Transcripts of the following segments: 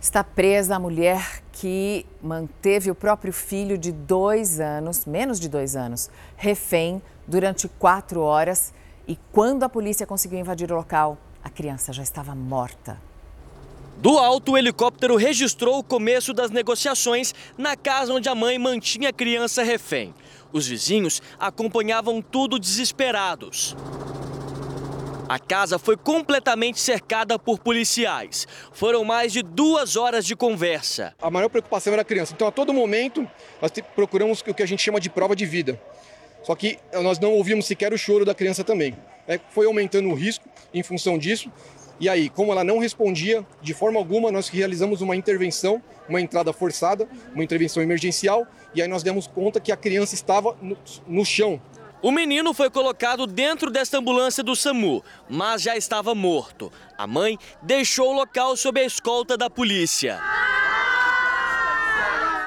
Está presa a mulher que manteve o próprio filho de dois anos, menos de dois anos, refém durante quatro horas. E quando a polícia conseguiu invadir o local, a criança já estava morta. Do alto, o helicóptero registrou o começo das negociações na casa onde a mãe mantinha a criança refém. Os vizinhos acompanhavam tudo desesperados. A casa foi completamente cercada por policiais. Foram mais de duas horas de conversa. A maior preocupação era a criança. Então, a todo momento, nós procuramos o que a gente chama de prova de vida. Só que eh, nós não ouvimos sequer o choro da criança também. É, foi aumentando o risco em função disso. E aí, como ela não respondia de forma alguma, nós realizamos uma intervenção, uma entrada forçada, uma intervenção emergencial, e aí nós demos conta que a criança estava no, no chão, o menino foi colocado dentro desta ambulância do SAMU, mas já estava morto. A mãe deixou o local sob a escolta da polícia.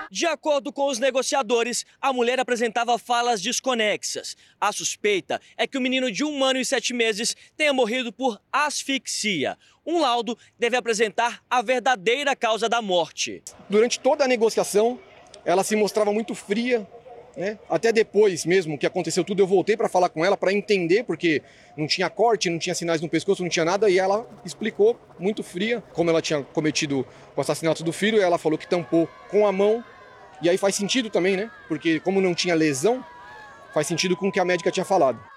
De acordo com os negociadores, a mulher apresentava falas desconexas. A suspeita é que o menino de um ano e sete meses tenha morrido por asfixia. Um laudo deve apresentar a verdadeira causa da morte. Durante toda a negociação, ela se mostrava muito fria, né? Até depois mesmo que aconteceu tudo, eu voltei para falar com ela para entender, porque não tinha corte, não tinha sinais no pescoço, não tinha nada, e ela explicou, muito fria, como ela tinha cometido o assassinato do filho, e ela falou que tampou com a mão, e aí faz sentido também, né? Porque como não tinha lesão, faz sentido com o que a médica tinha falado.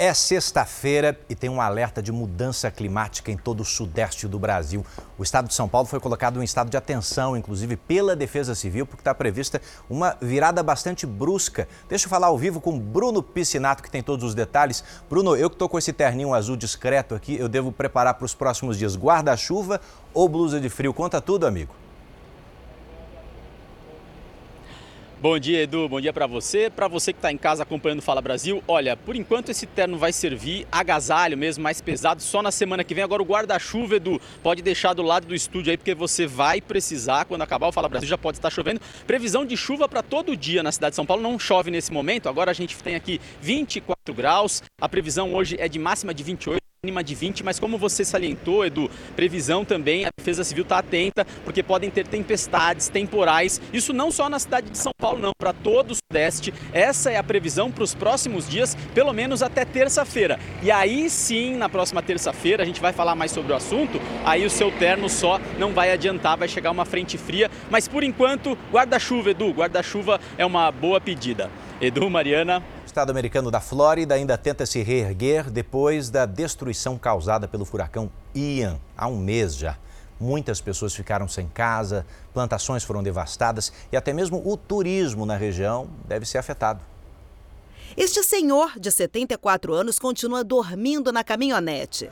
É sexta-feira e tem um alerta de mudança climática em todo o sudeste do Brasil. O estado de São Paulo foi colocado em estado de atenção, inclusive pela Defesa Civil, porque está prevista uma virada bastante brusca. Deixa eu falar ao vivo com Bruno Piscinato, que tem todos os detalhes. Bruno, eu que estou com esse terninho azul discreto aqui, eu devo preparar para os próximos dias guarda-chuva ou blusa de frio? Conta tudo, amigo. Bom dia, Edu. Bom dia para você. Para você que está em casa acompanhando Fala Brasil, olha, por enquanto esse terno vai servir agasalho mesmo, mais pesado, só na semana que vem. Agora o guarda-chuva, Edu, pode deixar do lado do estúdio aí, porque você vai precisar, quando acabar o Fala Brasil, já pode estar chovendo. Previsão de chuva para todo dia na cidade de São Paulo. Não chove nesse momento. Agora a gente tem aqui 24 graus. A previsão hoje é de máxima de 28 mínima de 20, mas como você salientou, Edu, previsão também, a Defesa Civil está atenta, porque podem ter tempestades, temporais, isso não só na cidade de São Paulo, não, para todo o Sudeste. Essa é a previsão para os próximos dias, pelo menos até terça-feira. E aí sim, na próxima terça-feira, a gente vai falar mais sobre o assunto, aí o seu terno só não vai adiantar, vai chegar uma frente fria, mas por enquanto, guarda-chuva, Edu, guarda-chuva é uma boa pedida. Edu, Mariana, estado americano da Flórida ainda tenta se reerguer depois da destruição causada pelo furacão Ian, há um mês já. Muitas pessoas ficaram sem casa, plantações foram devastadas e até mesmo o turismo na região deve ser afetado. Este senhor, de 74 anos, continua dormindo na caminhonete.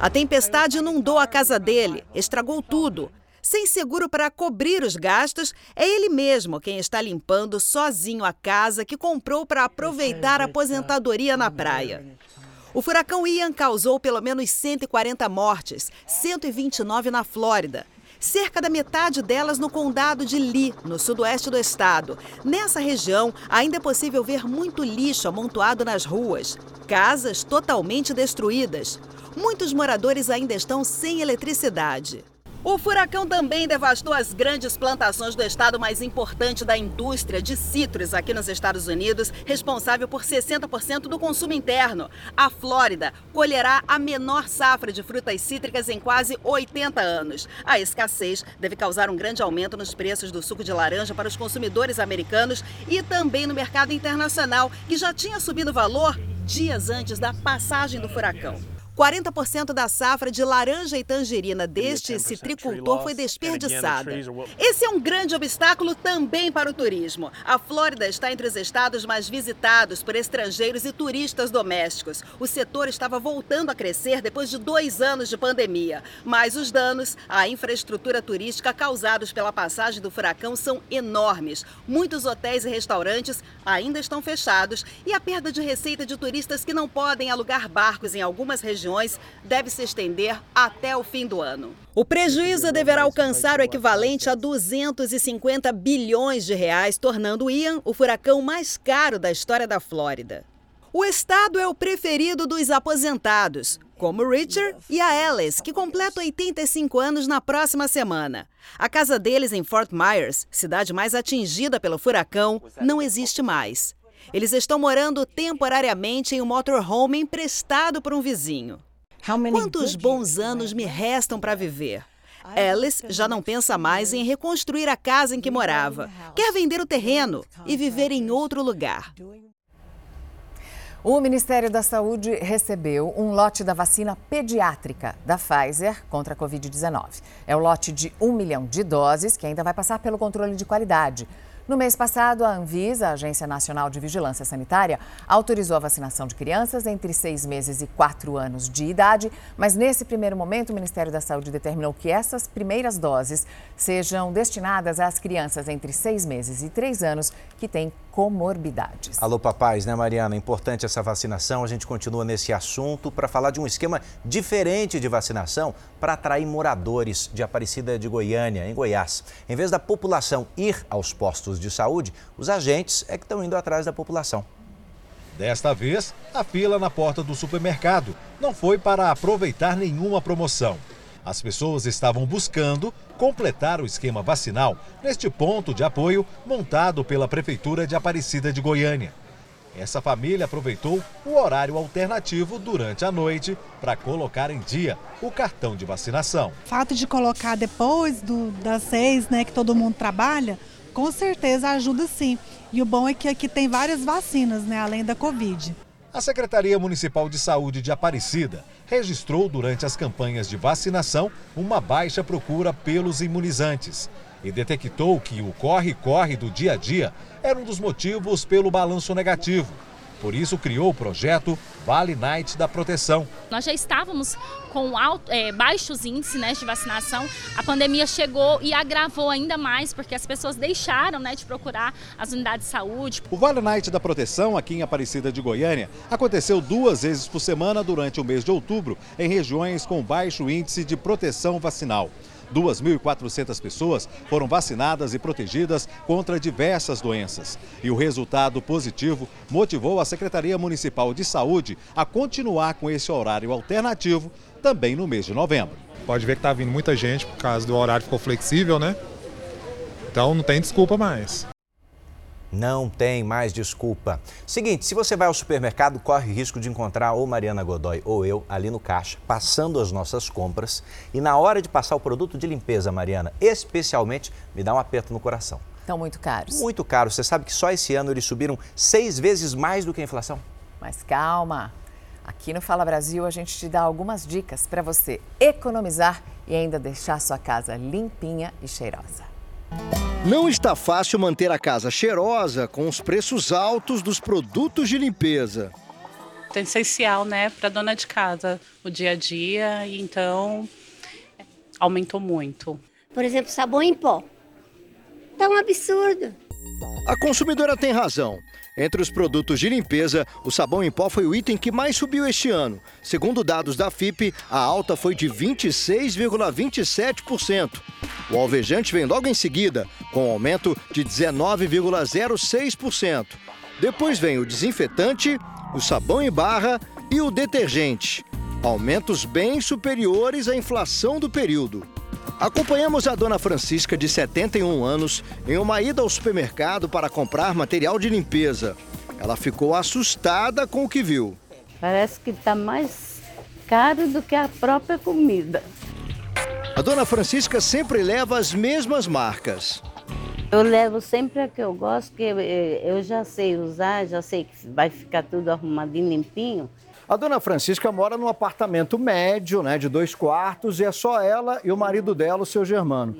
A tempestade inundou a casa dele, estragou tudo. Sem seguro para cobrir os gastos, é ele mesmo quem está limpando sozinho a casa que comprou para aproveitar a aposentadoria na praia. O furacão Ian causou pelo menos 140 mortes, 129 na Flórida. Cerca da metade delas no condado de Lee, no sudoeste do estado. Nessa região, ainda é possível ver muito lixo amontoado nas ruas, casas totalmente destruídas. Muitos moradores ainda estão sem eletricidade. O furacão também devastou as grandes plantações do estado mais importante da indústria de citros aqui nos Estados Unidos, responsável por 60% do consumo interno. A Flórida colherá a menor safra de frutas cítricas em quase 80 anos. A escassez deve causar um grande aumento nos preços do suco de laranja para os consumidores americanos e também no mercado internacional, que já tinha subido valor dias antes da passagem do furacão. 40% da safra de laranja e tangerina deste citricultor foi desperdiçada. Esse é um grande obstáculo também para o turismo. A Flórida está entre os estados mais visitados por estrangeiros e turistas domésticos. O setor estava voltando a crescer depois de dois anos de pandemia. Mas os danos à infraestrutura turística causados pela passagem do furacão são enormes. Muitos hotéis e restaurantes ainda estão fechados e a perda de receita de turistas que não podem alugar barcos em algumas regiões regiões deve se estender até o fim do ano. O prejuízo deverá alcançar o equivalente a 250 bilhões de reais, tornando Ian o furacão mais caro da história da Flórida. O estado é o preferido dos aposentados, como Richard e a Alice, que completa 85 anos na próxima semana. A casa deles em Fort Myers, cidade mais atingida pelo furacão, não existe mais. Eles estão morando temporariamente em um motorhome emprestado por um vizinho. Quantos bons anos me restam para viver? Alice já não pensa mais em reconstruir a casa em que morava. Quer vender o terreno e viver em outro lugar. O Ministério da Saúde recebeu um lote da vacina pediátrica da Pfizer contra a Covid-19. É o lote de um milhão de doses que ainda vai passar pelo controle de qualidade. No mês passado, a Anvisa, a Agência Nacional de Vigilância Sanitária, autorizou a vacinação de crianças entre seis meses e quatro anos de idade, mas nesse primeiro momento, o Ministério da Saúde determinou que essas primeiras doses sejam destinadas às crianças entre seis meses e três anos que têm comorbidades. Alô, papais, né, Mariana? Importante essa vacinação. A gente continua nesse assunto para falar de um esquema diferente de vacinação para atrair moradores de Aparecida de Goiânia, em Goiás. Em vez da população ir aos postos de saúde, os agentes é que estão indo atrás da população. Desta vez, a fila na porta do supermercado não foi para aproveitar nenhuma promoção. As pessoas estavam buscando completar o esquema vacinal neste ponto de apoio montado pela Prefeitura de Aparecida de Goiânia. Essa família aproveitou o horário alternativo durante a noite para colocar em dia o cartão de vacinação. O fato de colocar depois do, das seis, né, que todo mundo trabalha, com certeza ajuda sim. E o bom é que aqui tem várias vacinas, né, além da Covid. A Secretaria Municipal de Saúde de Aparecida registrou durante as campanhas de vacinação uma baixa procura pelos imunizantes e detectou que o corre-corre do dia a dia era um dos motivos pelo balanço negativo. Por isso, criou o projeto Vale Night da Proteção. Nós já estávamos com alto, é, baixos índices né, de vacinação. A pandemia chegou e agravou ainda mais, porque as pessoas deixaram né, de procurar as unidades de saúde. O Vale Night da Proteção, aqui em Aparecida de Goiânia, aconteceu duas vezes por semana durante o mês de outubro, em regiões com baixo índice de proteção vacinal. 2.400 pessoas foram vacinadas e protegidas contra diversas doenças. E o resultado positivo motivou a Secretaria Municipal de Saúde a continuar com esse horário alternativo também no mês de novembro. Pode ver que está vindo muita gente por causa do horário ficou flexível, né? Então não tem desculpa mais. Não tem mais desculpa. Seguinte, se você vai ao supermercado, corre risco de encontrar ou Mariana Godoy ou eu ali no caixa, passando as nossas compras. E na hora de passar o produto de limpeza, Mariana, especialmente, me dá um aperto no coração. Estão muito caros. Muito caros. Você sabe que só esse ano eles subiram seis vezes mais do que a inflação? Mas calma. Aqui no Fala Brasil a gente te dá algumas dicas para você economizar e ainda deixar sua casa limpinha e cheirosa. Não está fácil manter a casa cheirosa com os preços altos dos produtos de limpeza. É essencial, né, para dona de casa, o dia a dia, então aumentou muito. Por exemplo, sabão em pó. Tá um absurdo. A consumidora tem razão. Entre os produtos de limpeza, o sabão em pó foi o item que mais subiu este ano. Segundo dados da FIP, a alta foi de 26,27%. O alvejante vem logo em seguida, com um aumento de 19,06%. Depois vem o desinfetante, o sabão em barra e o detergente. Aumentos bem superiores à inflação do período. Acompanhamos a dona Francisca, de 71 anos, em uma ida ao supermercado para comprar material de limpeza. Ela ficou assustada com o que viu. Parece que está mais caro do que a própria comida. A dona Francisca sempre leva as mesmas marcas. Eu levo sempre a que eu gosto, que eu já sei usar, já sei que vai ficar tudo arrumadinho, limpinho. A dona Francisca mora num apartamento médio, né, de dois quartos, e é só ela e o marido dela, o seu Germano.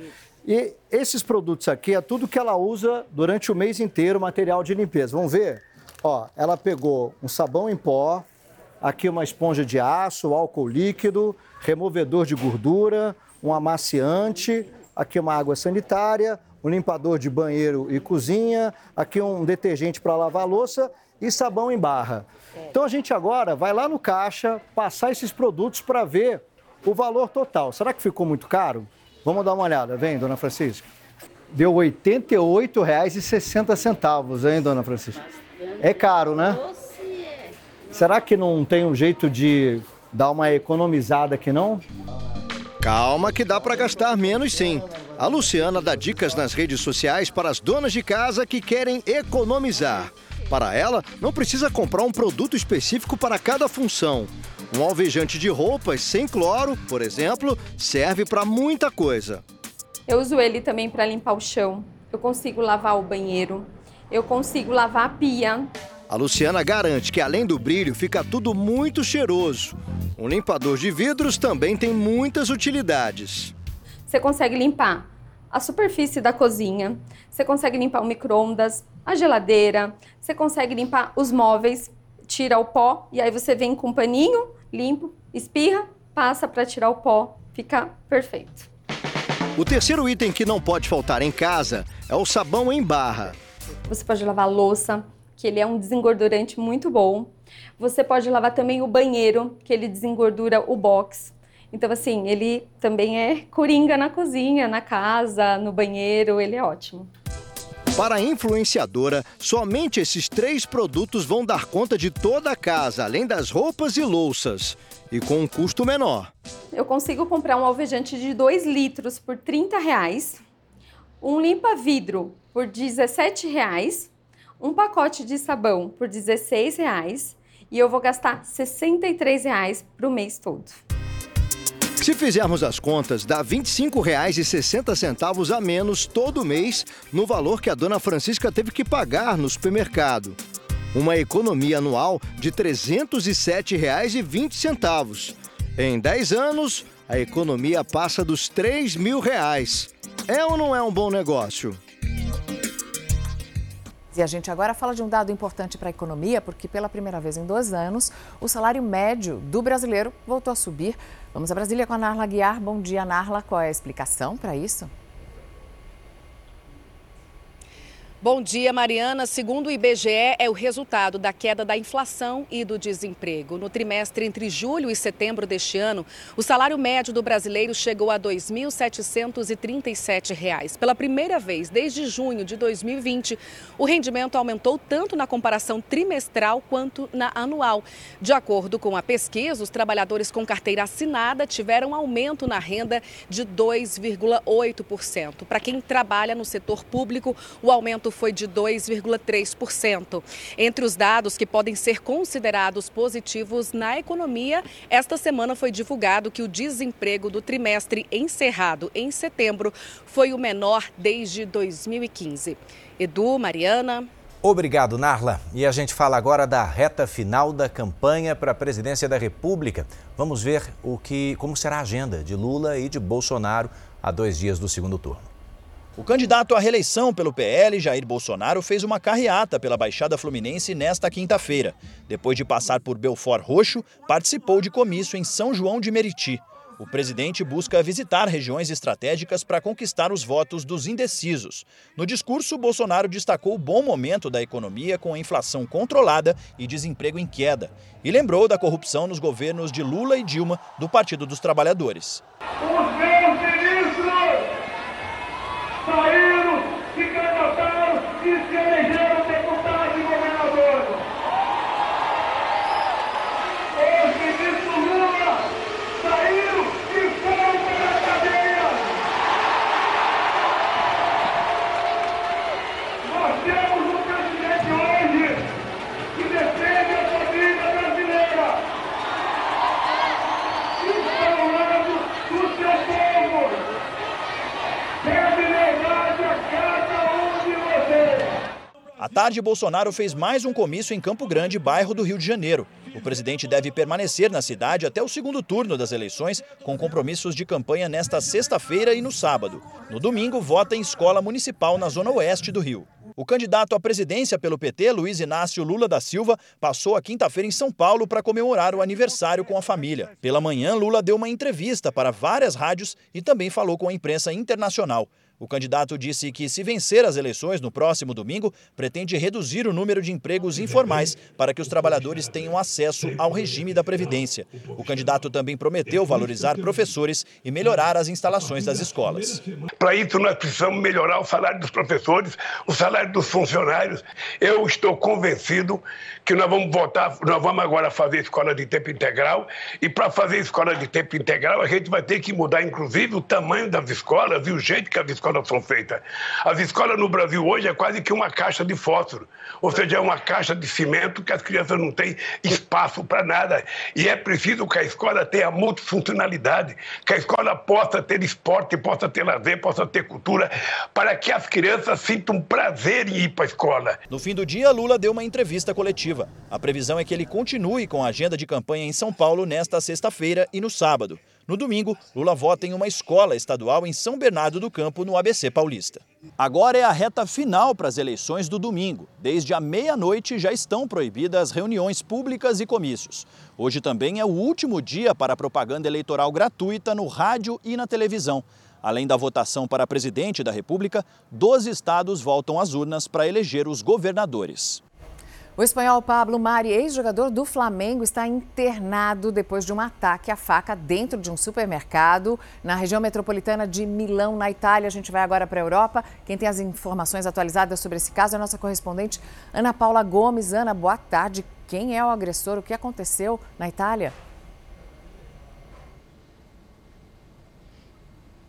E esses produtos aqui é tudo que ela usa durante o mês inteiro, material de limpeza. Vamos ver? Ó, ela pegou um sabão em pó, aqui uma esponja de aço, álcool líquido, removedor de gordura, um amaciante, aqui uma água sanitária, um limpador de banheiro e cozinha, aqui um detergente para lavar louça e sabão em barra. Então a gente agora vai lá no caixa passar esses produtos para ver o valor total. Será que ficou muito caro? Vamos dar uma olhada, vem, dona Francisca. Deu R$ 88,60, hein, dona Francisca? É caro, né? Será que não tem um jeito de dar uma economizada aqui não? Calma que dá para gastar menos sim. A Luciana dá dicas nas redes sociais para as donas de casa que querem economizar. Para ela, não precisa comprar um produto específico para cada função. Um alvejante de roupas sem cloro, por exemplo, serve para muita coisa. Eu uso ele também para limpar o chão. Eu consigo lavar o banheiro. Eu consigo lavar a pia. A Luciana garante que além do brilho fica tudo muito cheiroso. Um limpador de vidros também tem muitas utilidades. Você consegue limpar a superfície da cozinha, você consegue limpar o micro-ondas, a geladeira, você consegue limpar os móveis, tira o pó e aí você vem com um paninho limpo, espirra, passa para tirar o pó, fica perfeito. O terceiro item que não pode faltar em casa é o sabão em barra. Você pode lavar a louça, que ele é um desengordurante muito bom. Você pode lavar também o banheiro, que ele desengordura o box. Então, assim, ele também é coringa na cozinha, na casa, no banheiro, ele é ótimo. Para a influenciadora, somente esses três produtos vão dar conta de toda a casa, além das roupas e louças. E com um custo menor. Eu consigo comprar um alvejante de 2 litros por 30 reais, um limpa-vidro por 17 reais, um pacote de sabão por 16 reais e eu vou gastar 63 reais para o mês todo. Se fizermos as contas, dá R$ 25,60 a menos todo mês no valor que a dona Francisca teve que pagar no supermercado. Uma economia anual de R$ 307,20. Em 10 anos, a economia passa dos 3 mil reais. É ou não é um bom negócio? E a gente agora fala de um dado importante para a economia, porque pela primeira vez em dois anos, o salário médio do brasileiro voltou a subir. Vamos a Brasília com a Narla Guiar. Bom dia, Narla. Qual é a explicação para isso? Bom dia, Mariana. Segundo o IBGE, é o resultado da queda da inflação e do desemprego. No trimestre entre julho e setembro deste ano, o salário médio do brasileiro chegou a R$ 2.737. Pela primeira vez desde junho de 2020, o rendimento aumentou tanto na comparação trimestral quanto na anual. De acordo com a pesquisa, os trabalhadores com carteira assinada tiveram aumento na renda de 2,8%. Para quem trabalha no setor público, o aumento foi de 2,3%. Entre os dados que podem ser considerados positivos na economia, esta semana foi divulgado que o desemprego do trimestre encerrado em setembro foi o menor desde 2015. Edu, Mariana. Obrigado, Narla. E a gente fala agora da reta final da campanha para a presidência da República. Vamos ver o que, como será a agenda de Lula e de Bolsonaro a dois dias do segundo turno. O candidato à reeleição pelo PL, Jair Bolsonaro, fez uma carreata pela Baixada Fluminense nesta quinta-feira. Depois de passar por Belfort Roxo, participou de comício em São João de Meriti. O presidente busca visitar regiões estratégicas para conquistar os votos dos indecisos. No discurso, Bolsonaro destacou o bom momento da economia com a inflação controlada e desemprego em queda. E lembrou da corrupção nos governos de Lula e Dilma, do Partido dos Trabalhadores. Os Israel. Tarde, Bolsonaro fez mais um comício em Campo Grande, bairro do Rio de Janeiro. O presidente deve permanecer na cidade até o segundo turno das eleições, com compromissos de campanha nesta sexta-feira e no sábado. No domingo, vota em escola municipal na zona oeste do Rio. O candidato à presidência pelo PT, Luiz Inácio Lula da Silva, passou a quinta-feira em São Paulo para comemorar o aniversário com a família. Pela manhã, Lula deu uma entrevista para várias rádios e também falou com a imprensa internacional. O candidato disse que, se vencer as eleições no próximo domingo, pretende reduzir o número de empregos informais para que os trabalhadores tenham acesso ao regime da Previdência. O candidato também prometeu valorizar professores e melhorar as instalações das escolas. Para isso, nós precisamos melhorar o salário dos professores, o salário dos funcionários. Eu estou convencido que nós vamos votar, nós vamos agora fazer escola de tempo integral e para fazer escola de tempo integral a gente vai ter que mudar inclusive o tamanho das escolas e o jeito que as escolas são feitas. As escolas no Brasil hoje é quase que uma caixa de fósforo, ou seja, é uma caixa de cimento que as crianças não têm espaço para nada. E é preciso que a escola tenha multifuncionalidade, que a escola possa ter esporte, possa ter lazer, possa ter cultura, para que as crianças sintam prazer em ir para a escola. No fim do dia, Lula deu uma entrevista coletiva. A previsão é que ele continue com a agenda de campanha em São Paulo nesta sexta-feira e no sábado. No domingo, Lula vota em uma escola estadual em São Bernardo do Campo, no ABC Paulista. Agora é a reta final para as eleições do domingo. Desde a meia-noite já estão proibidas reuniões públicas e comícios. Hoje também é o último dia para propaganda eleitoral gratuita no rádio e na televisão. Além da votação para presidente da República, 12 estados voltam às urnas para eleger os governadores. O espanhol Pablo Mari, ex-jogador do Flamengo, está internado depois de um ataque à faca dentro de um supermercado na região metropolitana de Milão, na Itália. A gente vai agora para a Europa. Quem tem as informações atualizadas sobre esse caso é a nossa correspondente Ana Paula Gomes. Ana, boa tarde. Quem é o agressor? O que aconteceu na Itália?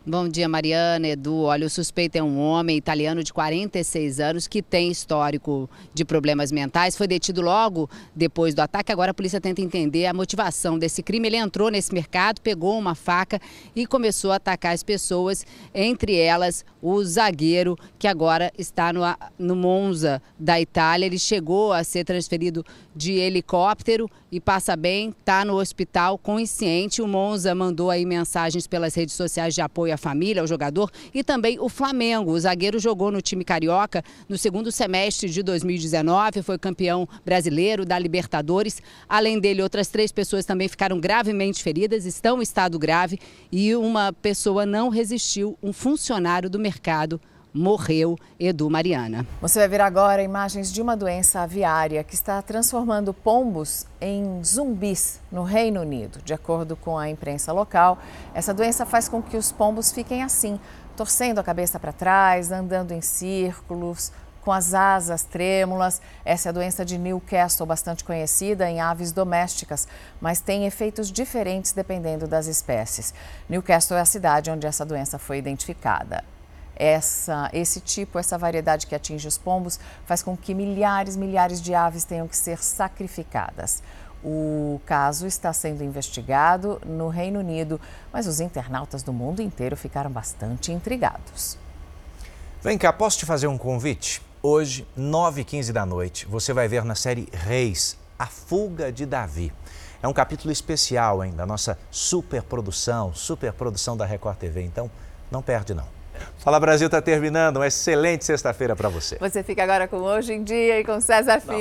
Bom dia, Mariana, Edu. Olha, o suspeito é um homem italiano de 46 anos que tem histórico de problemas mentais. Foi detido logo depois do ataque. Agora a polícia tenta entender a motivação desse crime. Ele entrou nesse mercado, pegou uma faca e começou a atacar as pessoas, entre elas o zagueiro que agora está no, no Monza da Itália. Ele chegou a ser transferido de helicóptero e passa bem, está no hospital consciente. O Monza mandou aí mensagens pelas redes sociais de apoio à família, ao jogador e também o Flamengo. O zagueiro jogou no time carioca no segundo semestre de 2019, foi campeão brasileiro da Libertadores. Além dele, outras três pessoas também ficaram gravemente feridas, estão em estado grave e uma pessoa não resistiu, um funcionário do mercado morreu Edu Mariana. Você vai ver agora imagens de uma doença aviária que está transformando pombos em zumbis no Reino Unido. De acordo com a imprensa local, essa doença faz com que os pombos fiquem assim, torcendo a cabeça para trás, andando em círculos, com as asas trêmulas. Essa é a doença de Newcastle, bastante conhecida em aves domésticas, mas tem efeitos diferentes dependendo das espécies. Newcastle é a cidade onde essa doença foi identificada essa, esse tipo, essa variedade que atinge os pombos, faz com que milhares, milhares de aves tenham que ser sacrificadas. O caso está sendo investigado no Reino Unido, mas os internautas do mundo inteiro ficaram bastante intrigados. Vem cá, posso te fazer um convite? Hoje, 9h15 da noite, você vai ver na série Reis, A Fuga de Davi. É um capítulo especial, hein, da nossa superprodução, superprodução da Record TV. Então, não perde não. Fala Brasil está terminando. Uma excelente sexta-feira para você. Você fica agora com Hoje em Dia e com César Filho.